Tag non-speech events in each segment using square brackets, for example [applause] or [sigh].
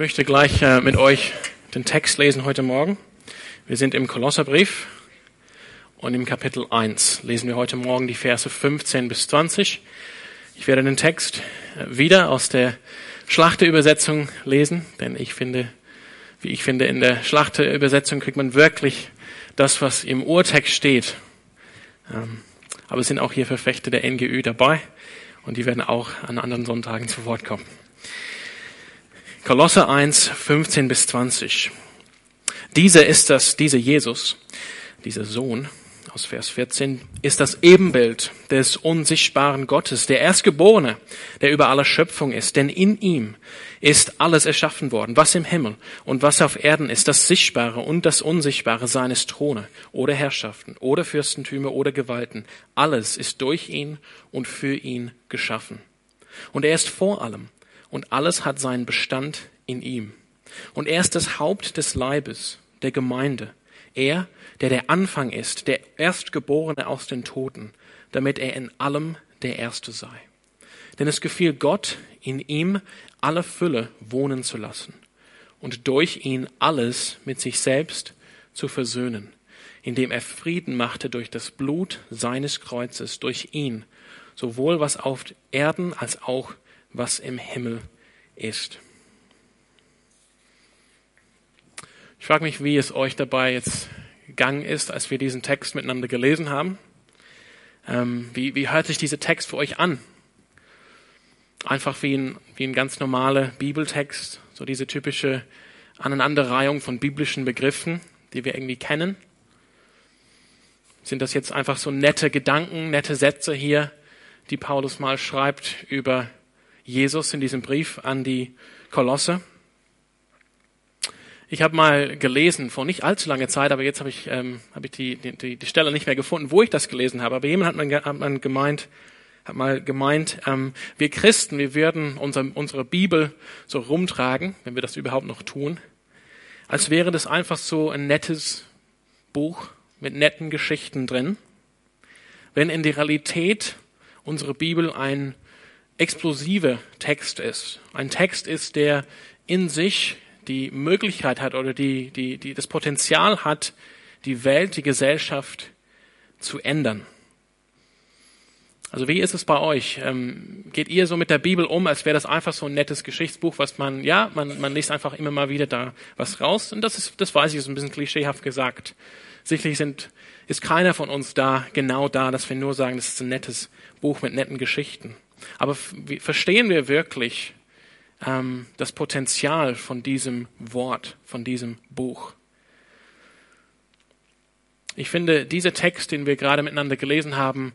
möchte gleich äh, mit euch den Text lesen heute Morgen. Wir sind im Kolosserbrief und im Kapitel 1 lesen wir heute Morgen die Verse 15 bis 20. Ich werde den Text äh, wieder aus der Schlachterübersetzung lesen, denn ich finde, wie ich finde, in der Schlachterübersetzung kriegt man wirklich das, was im Urtext steht. Ähm, aber es sind auch hier Verfechter der NGÜ dabei und die werden auch an anderen Sonntagen zu Wort kommen. Kolosser 1, 15 bis 20. Dieser ist das, dieser Jesus, dieser Sohn aus Vers 14, ist das Ebenbild des unsichtbaren Gottes, der Erstgeborene, der über aller Schöpfung ist. Denn in ihm ist alles erschaffen worden, was im Himmel und was auf Erden ist, das Sichtbare und das Unsichtbare seines Throne oder Herrschaften oder Fürstentümer oder Gewalten. Alles ist durch ihn und für ihn geschaffen. Und er ist vor allem und alles hat seinen Bestand in ihm. Und er ist das Haupt des Leibes, der Gemeinde. Er, der der Anfang ist, der Erstgeborene aus den Toten, damit er in allem der Erste sei. Denn es gefiel Gott, in ihm alle Fülle wohnen zu lassen und durch ihn alles mit sich selbst zu versöhnen, indem er Frieden machte durch das Blut seines Kreuzes, durch ihn, sowohl was auf Erden als auch was im Himmel ist. Ich frage mich, wie es euch dabei jetzt gegangen ist, als wir diesen Text miteinander gelesen haben. Ähm, wie, wie hört sich dieser Text für euch an? Einfach wie ein, wie ein ganz normaler Bibeltext, so diese typische Aneinanderreihung von biblischen Begriffen, die wir irgendwie kennen. Sind das jetzt einfach so nette Gedanken, nette Sätze hier, die Paulus mal schreibt über Jesus in diesem Brief an die Kolosse. Ich habe mal gelesen, vor nicht allzu langer Zeit, aber jetzt habe ich, ähm, hab ich die, die, die Stelle nicht mehr gefunden, wo ich das gelesen habe. Aber jemand hat, man, hat man gemeint, hat mal gemeint, ähm, wir Christen, wir würden unser, unsere Bibel so rumtragen, wenn wir das überhaupt noch tun, als wäre das einfach so ein nettes Buch mit netten Geschichten drin, wenn in der Realität unsere Bibel ein explosiver Text ist. Ein Text ist, der in sich die Möglichkeit hat oder die, die, die das Potenzial hat, die Welt, die Gesellschaft zu ändern. Also wie ist es bei euch? Ähm, geht ihr so mit der Bibel um, als wäre das einfach so ein nettes Geschichtsbuch, was man, ja, man, man liest einfach immer mal wieder da was raus. Und das ist, das weiß ich, ist ein bisschen klischeehaft gesagt. Sicherlich sind, ist keiner von uns da, genau da, dass wir nur sagen, das ist ein nettes Buch mit netten Geschichten. Aber verstehen wir wirklich ähm, das Potenzial von diesem Wort, von diesem Buch? Ich finde, dieser Text, den wir gerade miteinander gelesen haben,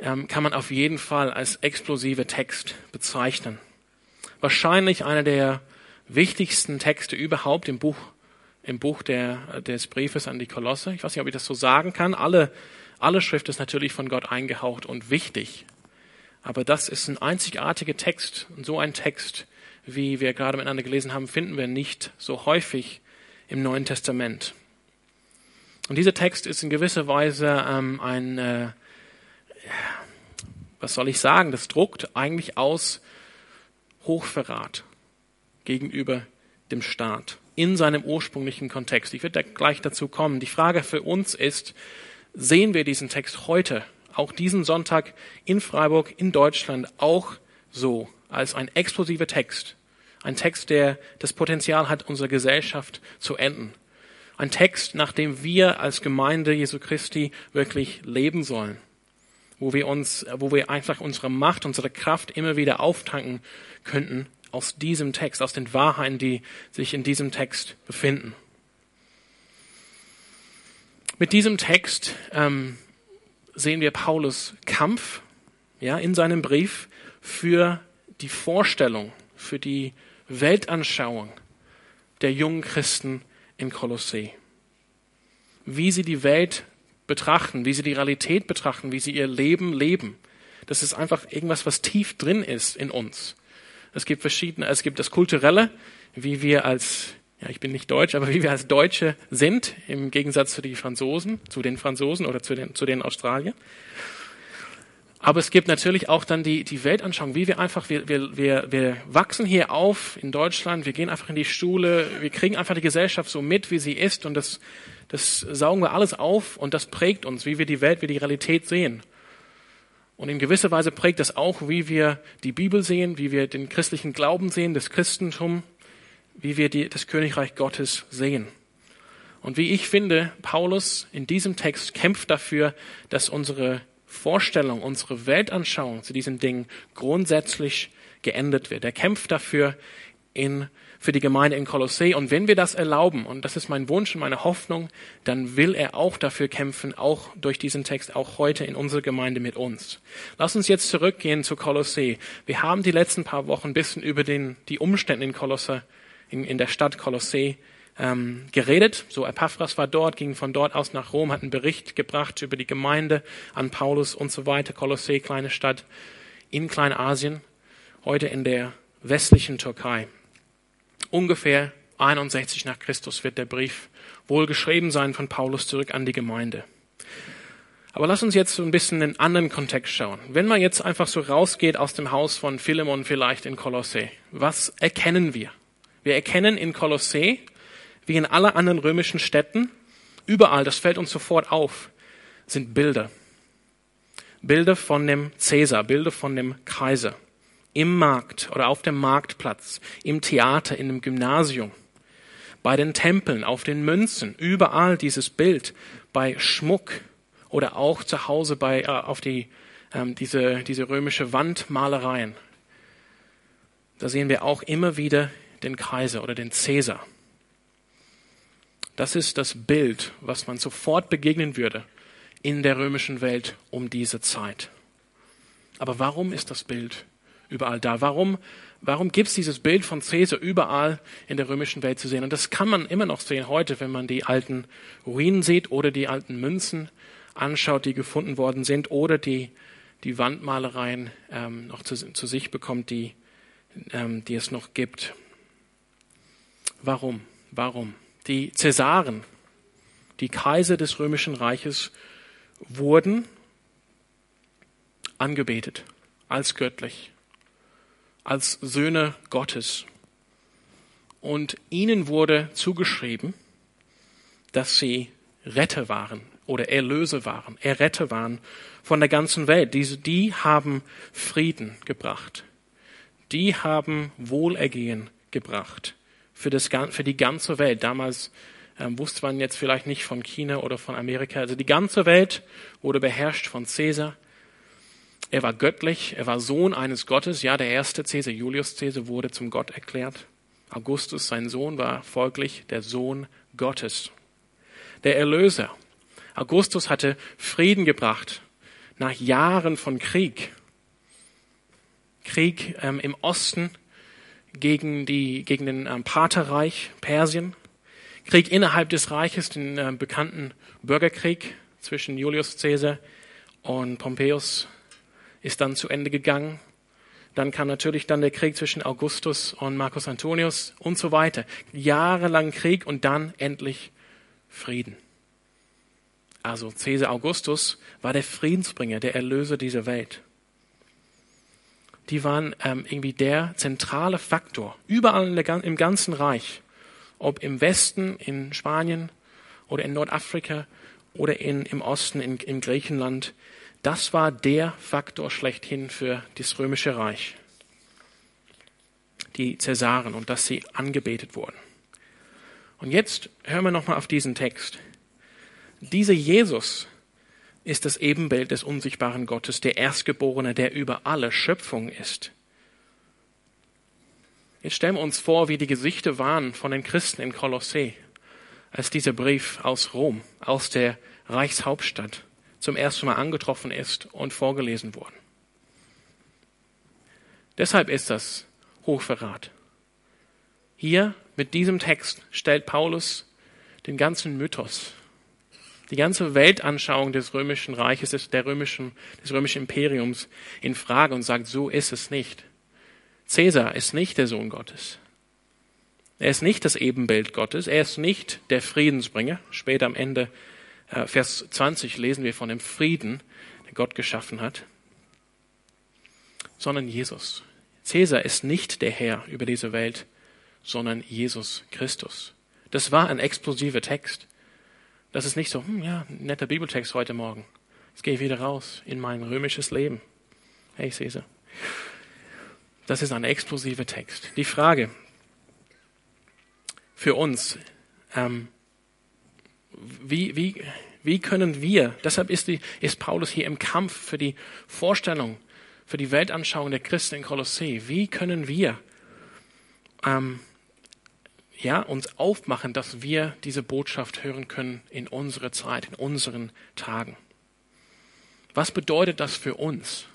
ähm, kann man auf jeden Fall als explosive Text bezeichnen. Wahrscheinlich einer der wichtigsten Texte überhaupt im Buch, im Buch der, des Briefes an die Kolosse. Ich weiß nicht, ob ich das so sagen kann. Alle, alle Schrift ist natürlich von Gott eingehaucht und wichtig. Aber das ist ein einzigartiger Text. Und so ein Text, wie wir gerade miteinander gelesen haben, finden wir nicht so häufig im Neuen Testament. Und dieser Text ist in gewisser Weise ähm, ein, äh, was soll ich sagen, das druckt eigentlich aus Hochverrat gegenüber dem Staat in seinem ursprünglichen Kontext. Ich werde da gleich dazu kommen. Die Frage für uns ist, sehen wir diesen Text heute auch diesen Sonntag in Freiburg, in Deutschland, auch so als ein explosiver Text. Ein Text, der das Potenzial hat, unsere Gesellschaft zu enden. Ein Text, nach dem wir als Gemeinde Jesu Christi wirklich leben sollen. Wo wir uns, wo wir einfach unsere Macht, unsere Kraft immer wieder auftanken könnten aus diesem Text, aus den Wahrheiten, die sich in diesem Text befinden. Mit diesem Text ähm, sehen wir Paulus Kampf ja, in seinem Brief für die Vorstellung, für die Weltanschauung der jungen Christen in Kolossee. Wie sie die Welt betrachten, wie sie die Realität betrachten, wie sie ihr Leben leben. Das ist einfach irgendwas, was tief drin ist in uns. Es gibt verschiedene, es gibt das Kulturelle, wie wir als ja, ich bin nicht Deutsch, aber wie wir als Deutsche sind, im Gegensatz zu den Franzosen, zu den Franzosen oder zu den, zu den Australiern. Aber es gibt natürlich auch dann die, die Weltanschauung, wie wir einfach, wir, wir, wir, wir wachsen hier auf in Deutschland, wir gehen einfach in die Schule, wir kriegen einfach die Gesellschaft so mit, wie sie ist und das, das saugen wir alles auf und das prägt uns, wie wir die Welt, wie die Realität sehen. Und in gewisser Weise prägt das auch, wie wir die Bibel sehen, wie wir den christlichen Glauben sehen, das Christentum, wie wir die, das Königreich Gottes sehen. Und wie ich finde, Paulus in diesem Text kämpft dafür, dass unsere Vorstellung, unsere Weltanschauung zu diesen Dingen grundsätzlich geändert wird. Er kämpft dafür in, für die Gemeinde in Kolossee. Und wenn wir das erlauben, und das ist mein Wunsch und meine Hoffnung, dann will er auch dafür kämpfen, auch durch diesen Text, auch heute in unserer Gemeinde mit uns. Lass uns jetzt zurückgehen zu Kolossee. Wir haben die letzten paar Wochen ein bisschen über den, die Umstände in Kolosse, in, in der Stadt Kolossee ähm, geredet. So Epaphras war dort, ging von dort aus nach Rom, hat einen Bericht gebracht über die Gemeinde an Paulus und so weiter. Kolossee, kleine Stadt in Kleinasien, heute in der westlichen Türkei. Ungefähr 61 nach Christus wird der Brief wohl geschrieben sein von Paulus zurück an die Gemeinde. Aber lass uns jetzt so ein bisschen in einen anderen Kontext schauen. Wenn man jetzt einfach so rausgeht aus dem Haus von Philemon vielleicht in Kolossee, was erkennen wir? Wir erkennen in Kolossee wie in aller anderen römischen Städten, überall, das fällt uns sofort auf, sind Bilder. Bilder von dem Cäsar, Bilder von dem Kaiser. Im Markt oder auf dem Marktplatz, im Theater, in dem Gymnasium, bei den Tempeln, auf den Münzen, überall dieses Bild, bei Schmuck oder auch zu Hause bei, äh, auf die, ähm, diese, diese römische Wandmalereien. Da sehen wir auch immer wieder den Kaiser oder den Cäsar. Das ist das Bild, was man sofort begegnen würde in der römischen Welt um diese Zeit. Aber warum ist das Bild überall da? Warum, warum gibt es dieses Bild von Caesar überall in der römischen Welt zu sehen? Und das kann man immer noch sehen heute, wenn man die alten Ruinen sieht oder die alten Münzen anschaut, die gefunden worden sind oder die, die Wandmalereien ähm, noch zu, zu, sich bekommt, die, ähm, die es noch gibt. Warum? Warum? Die Cäsaren, die Kaiser des römischen Reiches, wurden angebetet als göttlich, als Söhne Gottes. Und ihnen wurde zugeschrieben, dass sie Retter waren oder Erlöse waren, Erretter waren von der ganzen Welt. Diese, die haben Frieden gebracht. Die haben Wohlergehen gebracht für, das, für die ganze Welt. Damals ähm, wusste man jetzt vielleicht nicht von China oder von Amerika. Also die ganze Welt wurde beherrscht von Caesar. Er war göttlich, er war Sohn eines Gottes. Ja, der erste Caesar, Julius Caesar, wurde zum Gott erklärt. Augustus, sein Sohn, war folglich der Sohn Gottes. Der Erlöser. Augustus hatte Frieden gebracht nach Jahren von Krieg. Krieg ähm, im Osten gegen, die, gegen den ähm, Partherreich Persien, Krieg innerhalb des Reiches, den äh, bekannten Bürgerkrieg zwischen Julius Caesar und Pompeius ist dann zu Ende gegangen. Dann kam natürlich dann der Krieg zwischen Augustus und Marcus Antonius und so weiter. Jahrelang Krieg und dann endlich Frieden. Also Caesar Augustus war der Friedensbringer, der Erlöser dieser Welt die waren ähm, irgendwie der zentrale Faktor überall der, im ganzen Reich, ob im Westen, in Spanien oder in Nordafrika oder in, im Osten, in, in Griechenland. Das war der Faktor schlechthin für das römische Reich, die Cäsaren und dass sie angebetet wurden. Und jetzt hören wir nochmal auf diesen Text. Dieser Jesus, ist das Ebenbild des unsichtbaren Gottes, der Erstgeborene, der über alle Schöpfung ist. Jetzt stellen wir uns vor, wie die Gesichter waren von den Christen in Kolossee, als dieser Brief aus Rom, aus der Reichshauptstadt, zum ersten Mal angetroffen ist und vorgelesen worden. Deshalb ist das Hochverrat. Hier mit diesem Text stellt Paulus den ganzen Mythos die ganze Weltanschauung des römischen Reiches, des, der römischen, des römischen Imperiums in Frage und sagt, so ist es nicht. Cäsar ist nicht der Sohn Gottes. Er ist nicht das Ebenbild Gottes. Er ist nicht der Friedensbringer. Später am Ende, äh, Vers 20, lesen wir von dem Frieden, der Gott geschaffen hat. sondern Jesus. Cäsar ist nicht der Herr über diese Welt, sondern Jesus Christus. Das war ein explosiver Text. Das ist nicht so, hm, ja, netter Bibeltext heute Morgen. Jetzt gehe ich wieder raus in mein römisches Leben. Hey Cäsar. Das ist ein explosiver Text. Die Frage für uns, ähm, wie, wie, wie können wir, deshalb ist, die, ist Paulus hier im Kampf für die Vorstellung, für die Weltanschauung der Christen in Kolossee, wie können wir ähm, ja, uns aufmachen, dass wir diese Botschaft hören können in unserer Zeit, in unseren Tagen? Was bedeutet das für uns?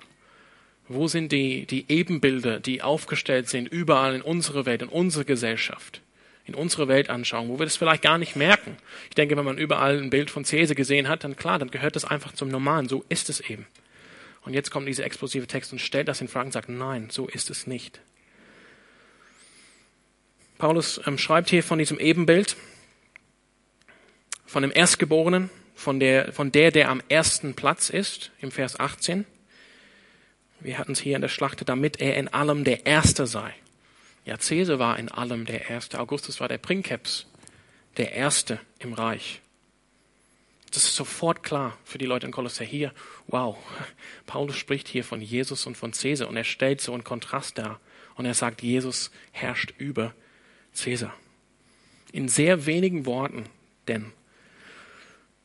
Wo sind die, die Ebenbilder, die aufgestellt sind, überall in unserer Welt, in unserer Gesellschaft? in unsere Weltanschauung, wo wir das vielleicht gar nicht merken. Ich denke, wenn man überall ein Bild von Cäsar gesehen hat, dann klar, dann gehört das einfach zum Normalen. So ist es eben. Und jetzt kommt dieser explosive Text und stellt das in Frage und sagt, nein, so ist es nicht. Paulus ähm, schreibt hier von diesem Ebenbild, von dem Erstgeborenen, von der, von der, der am ersten Platz ist, im Vers 18. Wir hatten es hier in der Schlachte, damit er in allem der Erste sei. Ja, Caesar war in allem der Erste. Augustus war der Princeps, der Erste im Reich. Das ist sofort klar für die Leute in Kolossä hier. Wow, [laughs] Paulus spricht hier von Jesus und von Caesar und er stellt so einen Kontrast dar. Und er sagt, Jesus herrscht über Caesar. In sehr wenigen Worten, denn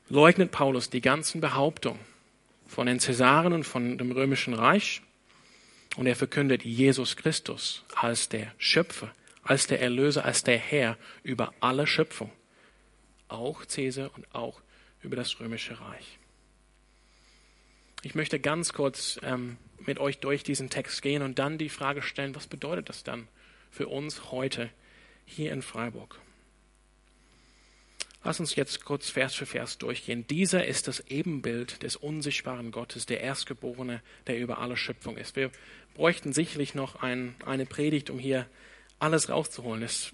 leugnet Paulus die ganzen Behauptungen von den Cäsaren und von dem römischen Reich und er verkündet Jesus Christus als der Schöpfer, als der Erlöser, als der Herr über alle Schöpfung. Auch Cäsar und auch über das römische Reich. Ich möchte ganz kurz ähm, mit euch durch diesen Text gehen und dann die Frage stellen, was bedeutet das dann für uns heute hier in Freiburg? Lass uns jetzt kurz Vers für Vers durchgehen. Dieser ist das Ebenbild des unsichtbaren Gottes, der Erstgeborene, der über alle Schöpfung ist. Wir bräuchten sicherlich noch ein, eine Predigt, um hier alles rauszuholen. Das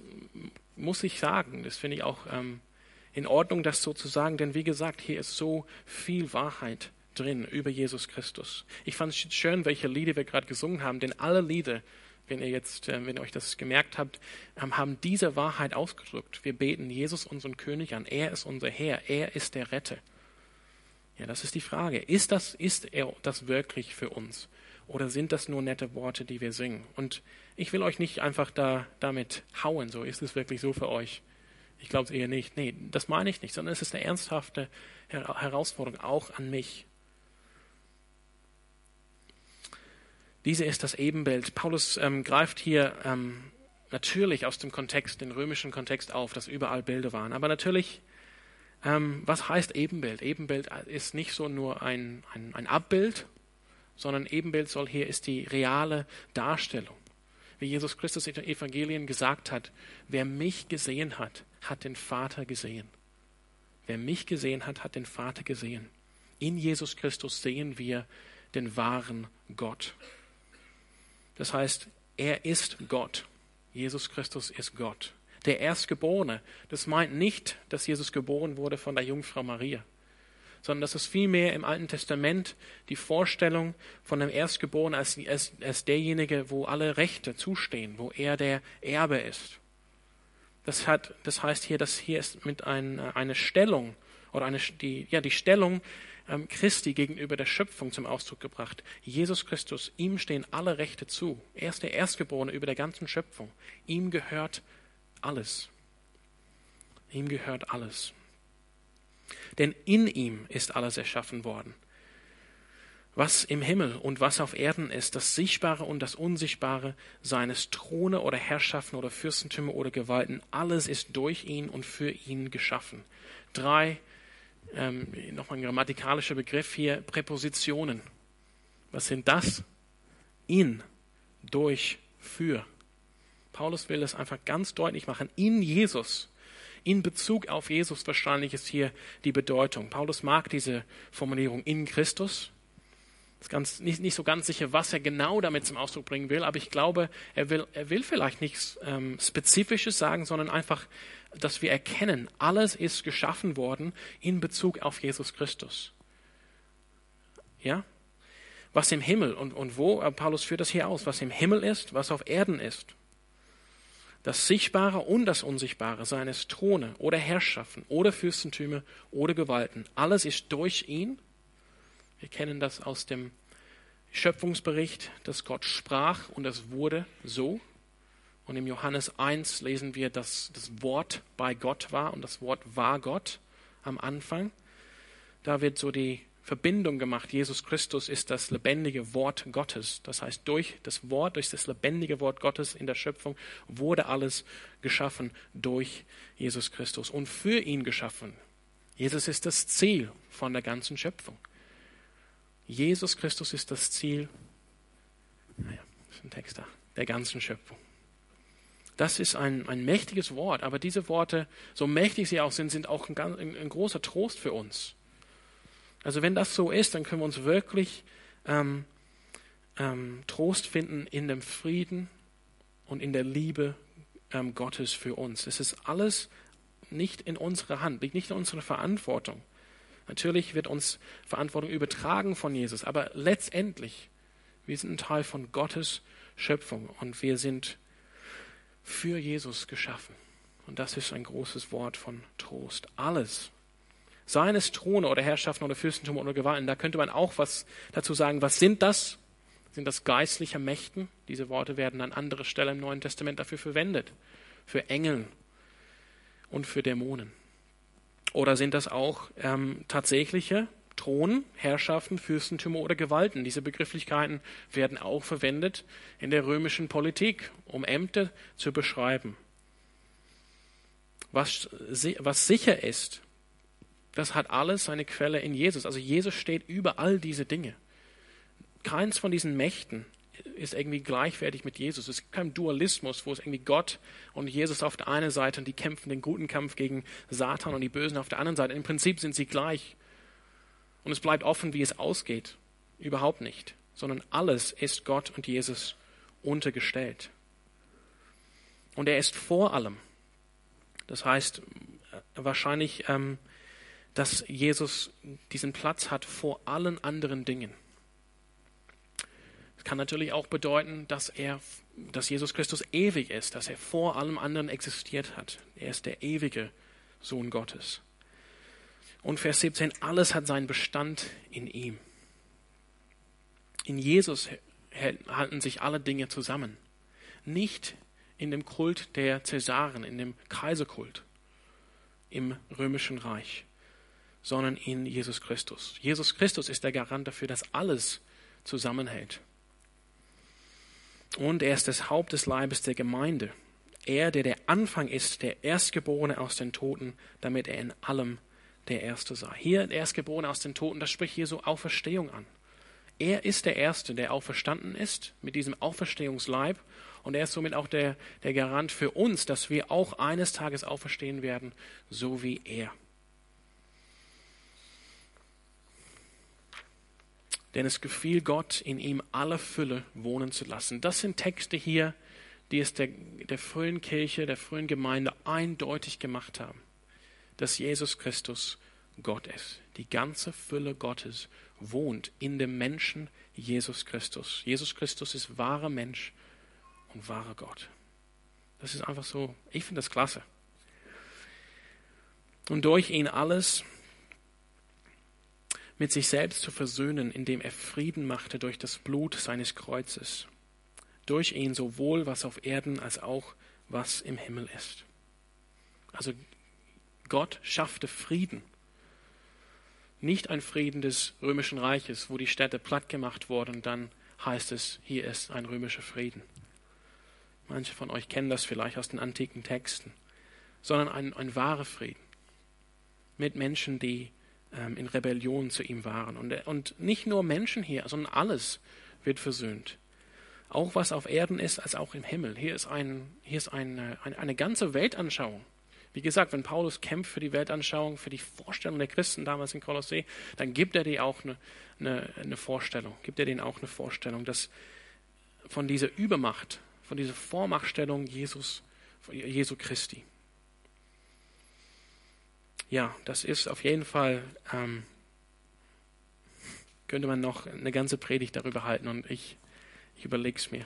muss ich sagen. Das finde ich auch ähm, in Ordnung, das so zu sagen, denn wie gesagt, hier ist so viel Wahrheit drin über Jesus Christus. Ich fand es schön, welche Lieder wir gerade gesungen haben, denn alle Lieder, wenn ihr jetzt, äh, wenn ihr euch das gemerkt habt, ähm, haben diese Wahrheit ausgedrückt. Wir beten Jesus, unseren König, an. Er ist unser Herr. Er ist der Retter. Ja, das ist die Frage. Ist das, ist er das wirklich für uns? Oder sind das nur nette Worte, die wir singen? Und ich will euch nicht einfach da damit hauen, so ist es wirklich so für euch. Ich glaube es eher nicht. Nee, das meine ich nicht, sondern es ist eine ernsthafte Herausforderung auch an mich. Diese ist das Ebenbild. Paulus ähm, greift hier ähm, natürlich aus dem Kontext, den römischen Kontext auf, dass überall Bilder waren. Aber natürlich, ähm, was heißt Ebenbild? Ebenbild ist nicht so nur ein, ein, ein Abbild, sondern Ebenbild soll hier ist die reale Darstellung. Wie Jesus Christus in den Evangelien gesagt hat, wer mich gesehen hat, hat den Vater gesehen. Wer mich gesehen hat, hat den Vater gesehen. In Jesus Christus sehen wir den wahren Gott. Das heißt, er ist Gott. Jesus Christus ist Gott. Der Erstgeborene, das meint nicht, dass Jesus geboren wurde von der Jungfrau Maria sondern das ist vielmehr im Alten Testament die Vorstellung von dem Erstgeborenen als, als, als derjenige, wo alle Rechte zustehen, wo er der Erbe ist. Das, hat, das heißt hier, dass hier ist mit ein, eine Stellung oder eine, die, ja, die Stellung Christi gegenüber der Schöpfung zum Ausdruck gebracht. Jesus Christus, ihm stehen alle Rechte zu. Er ist der Erstgeborene über der ganzen Schöpfung. Ihm gehört alles. Ihm gehört alles denn in ihm ist alles erschaffen worden. Was im Himmel und was auf Erden ist, das Sichtbare und das Unsichtbare, seines Throne oder Herrschaften oder Fürstentümer oder Gewalten, alles ist durch ihn und für ihn geschaffen. Drei, ähm, nochmal ein grammatikalischer Begriff hier, Präpositionen. Was sind das? In, durch, für. Paulus will das einfach ganz deutlich machen. In Jesus in Bezug auf Jesus wahrscheinlich ist hier die Bedeutung. Paulus mag diese Formulierung in Christus. Ist ganz, nicht, nicht so ganz sicher, was er genau damit zum Ausdruck bringen will, aber ich glaube, er will, er will vielleicht nichts ähm, Spezifisches sagen, sondern einfach, dass wir erkennen, alles ist geschaffen worden in Bezug auf Jesus Christus. Ja? was im Himmel und, und wo, Paulus führt das hier aus, was im Himmel ist, was auf Erden ist. Das Sichtbare und das Unsichtbare, seines Throne oder Herrschaften oder Fürstentümer oder Gewalten, alles ist durch ihn. Wir kennen das aus dem Schöpfungsbericht, dass Gott sprach und es wurde so. Und im Johannes 1 lesen wir, dass das Wort bei Gott war und das Wort war Gott am Anfang. Da wird so die Verbindung gemacht. Jesus Christus ist das lebendige Wort Gottes. Das heißt, durch das Wort, durch das lebendige Wort Gottes in der Schöpfung wurde alles geschaffen durch Jesus Christus und für ihn geschaffen. Jesus ist das Ziel von der ganzen Schöpfung. Jesus Christus ist das Ziel, naja, ist ein Text da, der ganzen Schöpfung. Das ist ein, ein mächtiges Wort, aber diese Worte, so mächtig sie auch sind, sind auch ein, ein, ein großer Trost für uns. Also wenn das so ist, dann können wir uns wirklich ähm, ähm, Trost finden in dem Frieden und in der Liebe ähm, Gottes für uns. Es ist alles nicht in unserer Hand, liegt nicht in unserer Verantwortung. Natürlich wird uns Verantwortung übertragen von Jesus, aber letztendlich, wir sind ein Teil von Gottes Schöpfung und wir sind für Jesus geschaffen. Und das ist ein großes Wort von Trost. Alles, seines Throne oder Herrschaften oder Fürstentum oder Gewalten, da könnte man auch was dazu sagen. Was sind das? Sind das geistliche Mächten? Diese Worte werden an anderer Stelle im Neuen Testament dafür verwendet. Für Engel und für Dämonen. Oder sind das auch ähm, tatsächliche Thronen, Herrschaften, Fürstentümer oder Gewalten? Diese Begrifflichkeiten werden auch verwendet in der römischen Politik, um Ämter zu beschreiben. Was, was sicher ist, das hat alles seine Quelle in Jesus. Also Jesus steht über all diese Dinge. Keins von diesen Mächten ist irgendwie gleichwertig mit Jesus. Es gibt keinen Dualismus, wo es irgendwie Gott und Jesus auf der einen Seite und die kämpfen den guten Kampf gegen Satan und die Bösen auf der anderen Seite. Im Prinzip sind sie gleich. Und es bleibt offen, wie es ausgeht. Überhaupt nicht. Sondern alles ist Gott und Jesus untergestellt. Und er ist vor allem. Das heißt, äh, wahrscheinlich, ähm, dass Jesus diesen Platz hat vor allen anderen Dingen. Es kann natürlich auch bedeuten, dass er, dass Jesus Christus ewig ist, dass er vor allem anderen existiert hat. Er ist der ewige Sohn Gottes. Und Vers 17, alles hat seinen Bestand in ihm. In Jesus halten sich alle Dinge zusammen. Nicht in dem Kult der Cäsaren, in dem Kaiserkult im römischen Reich, sondern in Jesus Christus. Jesus Christus ist der Garant dafür, dass alles zusammenhält. Und er ist das Haupt des Leibes der Gemeinde. Er, der der Anfang ist, der Erstgeborene aus den Toten, damit er in allem der Erste sei. Hier der Erstgeborene aus den Toten, das spricht hier so Auferstehung an. Er ist der Erste, der auferstanden ist mit diesem Auferstehungsleib und er ist somit auch der, der Garant für uns, dass wir auch eines Tages auferstehen werden, so wie er. denn es gefiel Gott, in ihm alle Fülle wohnen zu lassen. Das sind Texte hier, die es der, der frühen Kirche, der frühen Gemeinde eindeutig gemacht haben, dass Jesus Christus Gott ist. Die ganze Fülle Gottes wohnt in dem Menschen Jesus Christus. Jesus Christus ist wahrer Mensch und wahrer Gott. Das ist einfach so, ich finde das klasse. Und durch ihn alles mit sich selbst zu versöhnen, indem er Frieden machte durch das Blut seines Kreuzes, durch ihn sowohl was auf Erden als auch was im Himmel ist. Also Gott schaffte Frieden. Nicht ein Frieden des römischen Reiches, wo die Städte platt gemacht wurden dann heißt es, hier ist ein römischer Frieden. Manche von euch kennen das vielleicht aus den antiken Texten, sondern ein, ein wahrer Frieden mit Menschen, die ähm, in Rebellion zu ihm waren. Und, und nicht nur Menschen hier, sondern alles wird versöhnt. Auch was auf Erden ist, als auch im Himmel. Hier ist, ein, hier ist eine, eine, eine ganze Weltanschauung. Wie gesagt, wenn Paulus kämpft für die Weltanschauung, für die Vorstellung der Christen damals in Kolossee, dann gibt er dir auch eine, eine, eine Vorstellung, gibt er denen auch eine Vorstellung, dass von dieser Übermacht, von dieser Vormachtstellung Jesus, Jesu Christi ja, das ist auf jeden Fall ähm, könnte man noch eine ganze Predigt darüber halten und ich, ich überlege es mir.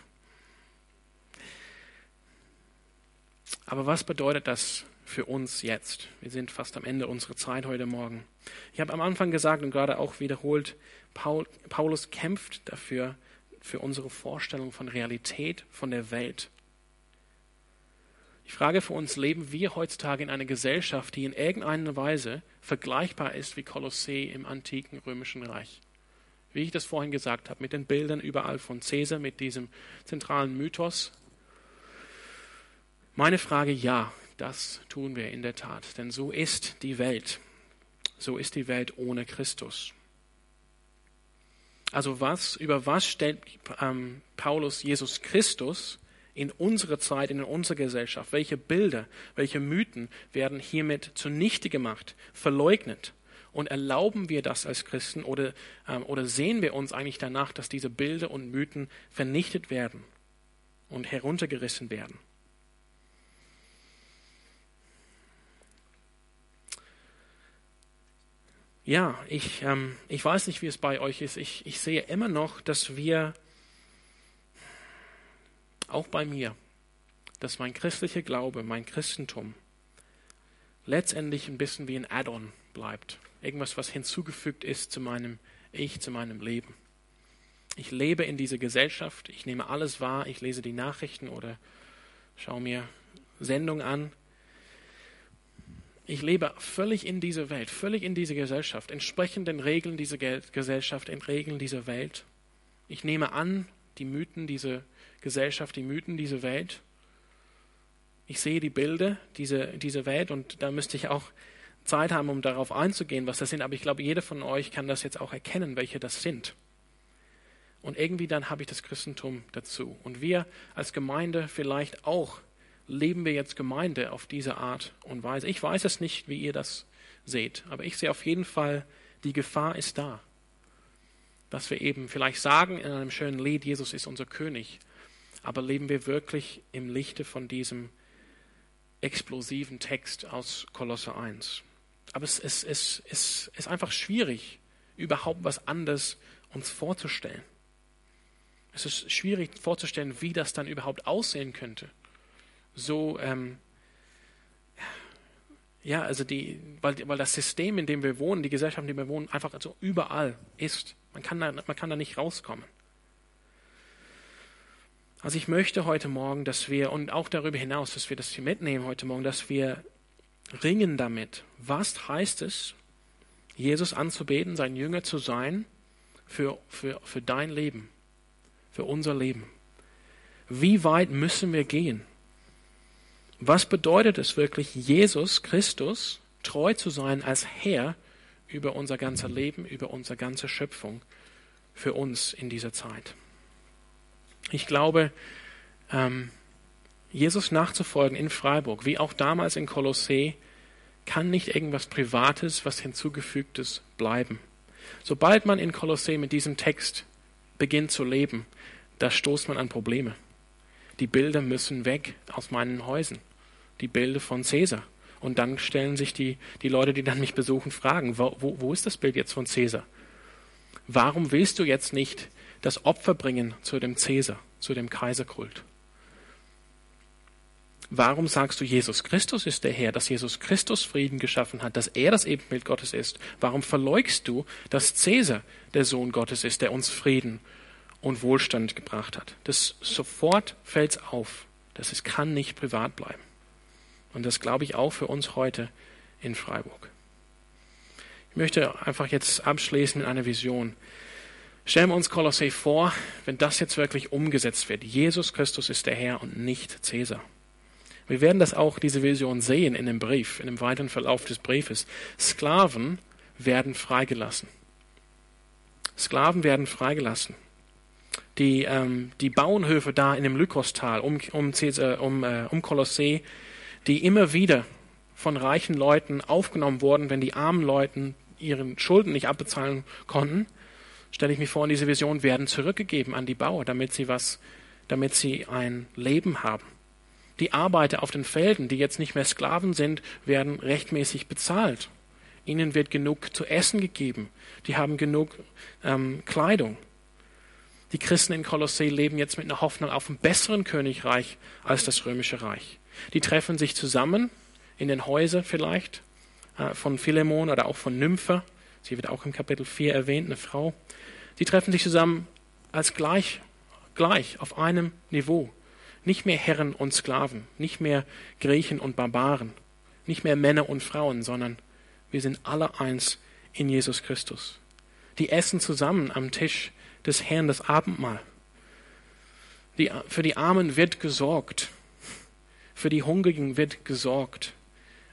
Aber was bedeutet das für uns jetzt? Wir sind fast am Ende unserer Zeit heute Morgen. Ich habe am Anfang gesagt und gerade auch wiederholt, Paul, Paulus kämpft dafür, für unsere Vorstellung von Realität, von der Welt. Ich frage für uns, leben wir heutzutage in einer Gesellschaft, die in irgendeiner Weise vergleichbar ist wie Kolossee im antiken römischen Reich? Wie ich das vorhin gesagt habe, mit den Bildern überall von Caesar, mit diesem zentralen Mythos. Meine Frage, ja, das tun wir in der Tat, denn so ist die Welt. So ist die Welt ohne Christus. Also was, über was stellt ähm, Paulus Jesus Christus in unsere Zeit, in unsere Gesellschaft? Welche Bilder, welche Mythen werden hiermit zunichte gemacht, verleugnet? Und erlauben wir das als Christen oder, ähm, oder sehen wir uns eigentlich danach, dass diese Bilder und Mythen vernichtet werden und heruntergerissen werden? Ja, ich, ähm, ich weiß nicht, wie es bei euch ist. Ich, ich sehe immer noch, dass wir, auch bei mir, dass mein christlicher Glaube, mein Christentum, letztendlich ein bisschen wie ein Add-on bleibt. Irgendwas, was hinzugefügt ist zu meinem Ich, zu meinem Leben. Ich lebe in dieser Gesellschaft, ich nehme alles wahr, ich lese die Nachrichten oder schaue mir Sendungen an ich lebe völlig in dieser Welt, völlig in dieser Gesellschaft, entsprechend den Regeln dieser Gesellschaft, den Regeln dieser Welt. Ich nehme an, die Mythen dieser Gesellschaft, die Mythen dieser Welt. Ich sehe die Bilder dieser, dieser Welt und da müsste ich auch Zeit haben, um darauf einzugehen, was das sind. Aber ich glaube, jeder von euch kann das jetzt auch erkennen, welche das sind. Und irgendwie dann habe ich das Christentum dazu. Und wir als Gemeinde vielleicht auch leben wir jetzt Gemeinde auf diese Art und Weise? Ich weiß es nicht, wie ihr das seht, aber ich sehe auf jeden Fall, die Gefahr ist da. Dass wir eben vielleicht sagen in einem schönen Lied, Jesus ist unser König, aber leben wir wirklich im Lichte von diesem explosiven Text aus Kolosse 1. Aber es, es, es, es ist einfach schwierig, überhaupt was anderes uns vorzustellen. Es ist schwierig vorzustellen, wie das dann überhaupt aussehen könnte so, ähm, ja, also die, weil, weil das System, in dem wir wohnen, die Gesellschaft, in der wir wohnen, einfach so überall ist. Man kann da, man kann da nicht rauskommen. Also ich möchte heute Morgen, dass wir, und auch darüber hinaus, dass wir das hier mitnehmen heute Morgen, dass wir ringen damit. Was heißt es, Jesus anzubeten, sein Jünger zu sein für, für, für dein Leben, für unser Leben? Wie weit müssen wir gehen? Was bedeutet es wirklich, Jesus Christus treu zu sein als Herr über unser ganzer Leben, über unsere ganze Schöpfung für uns in dieser Zeit? Ich glaube, ähm, Jesus nachzufolgen in Freiburg, wie auch damals in Kolossee, kann nicht irgendwas Privates, was hinzugefügtes bleiben. Sobald man in Kolossee mit diesem Text beginnt zu leben, da stoßt man an Probleme. Die Bilder müssen weg aus meinen Häusern die Bilder von Cäsar. Und dann stellen sich die, die Leute, die dann mich besuchen, Fragen, wo, wo, wo ist das Bild jetzt von Cäsar? Warum willst du jetzt nicht das Opfer bringen zu dem Cäsar, zu dem Kaiserkult? Warum sagst du, Jesus Christus ist der Herr, dass Jesus Christus Frieden geschaffen hat, dass er das Ebenbild Gottes ist? Warum verleugst du, dass Cäsar der Sohn Gottes ist, der uns Frieden und Wohlstand gebracht hat? Das sofort fällt's auf. Das ist, kann nicht privat bleiben. Und das glaube ich auch für uns heute in Freiburg. Ich möchte einfach jetzt abschließen mit einer Vision. Stellen wir uns Kolossee vor, wenn das jetzt wirklich umgesetzt wird. Jesus Christus ist der Herr und nicht Cäsar. Wir werden das auch, diese Vision sehen in dem Brief, in dem weiteren Verlauf des Briefes. Sklaven werden freigelassen. Sklaven werden freigelassen. Die, ähm, die Bauernhöfe da in dem Lykostal um, um, Cäsar, um, äh, um Kolossee, die immer wieder von reichen Leuten aufgenommen wurden, wenn die armen Leuten ihren Schulden nicht abbezahlen konnten, stelle ich mir vor, in diese Vision werden zurückgegeben an die Bauer, damit sie was, damit sie ein Leben haben. Die Arbeiter auf den Feldern, die jetzt nicht mehr Sklaven sind, werden rechtmäßig bezahlt. Ihnen wird genug zu essen gegeben. Die haben genug ähm, Kleidung. Die Christen in Kolossee leben jetzt mit einer Hoffnung auf ein besseren Königreich als das römische Reich. Die treffen sich zusammen in den Häusern vielleicht äh, von Philemon oder auch von Nymphe. Sie wird auch im Kapitel 4 erwähnt, eine Frau. Die treffen sich zusammen als gleich, gleich auf einem Niveau. Nicht mehr Herren und Sklaven, nicht mehr Griechen und Barbaren, nicht mehr Männer und Frauen, sondern wir sind alle eins in Jesus Christus. Die essen zusammen am Tisch des Herrn das Abendmahl. Die, für die Armen wird gesorgt. Für die Hungrigen wird gesorgt.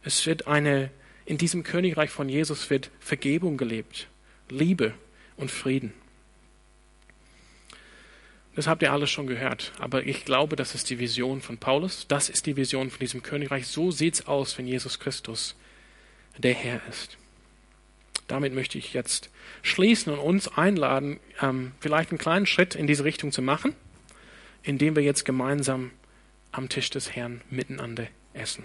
Es wird eine, in diesem Königreich von Jesus wird Vergebung gelebt, Liebe und Frieden. Das habt ihr alles schon gehört. Aber ich glaube, das ist die Vision von Paulus. Das ist die Vision von diesem Königreich. So sieht's aus, wenn Jesus Christus der Herr ist. Damit möchte ich jetzt schließen und uns einladen, ähm, vielleicht einen kleinen Schritt in diese Richtung zu machen, indem wir jetzt gemeinsam am Tisch des Herrn miteinander essen.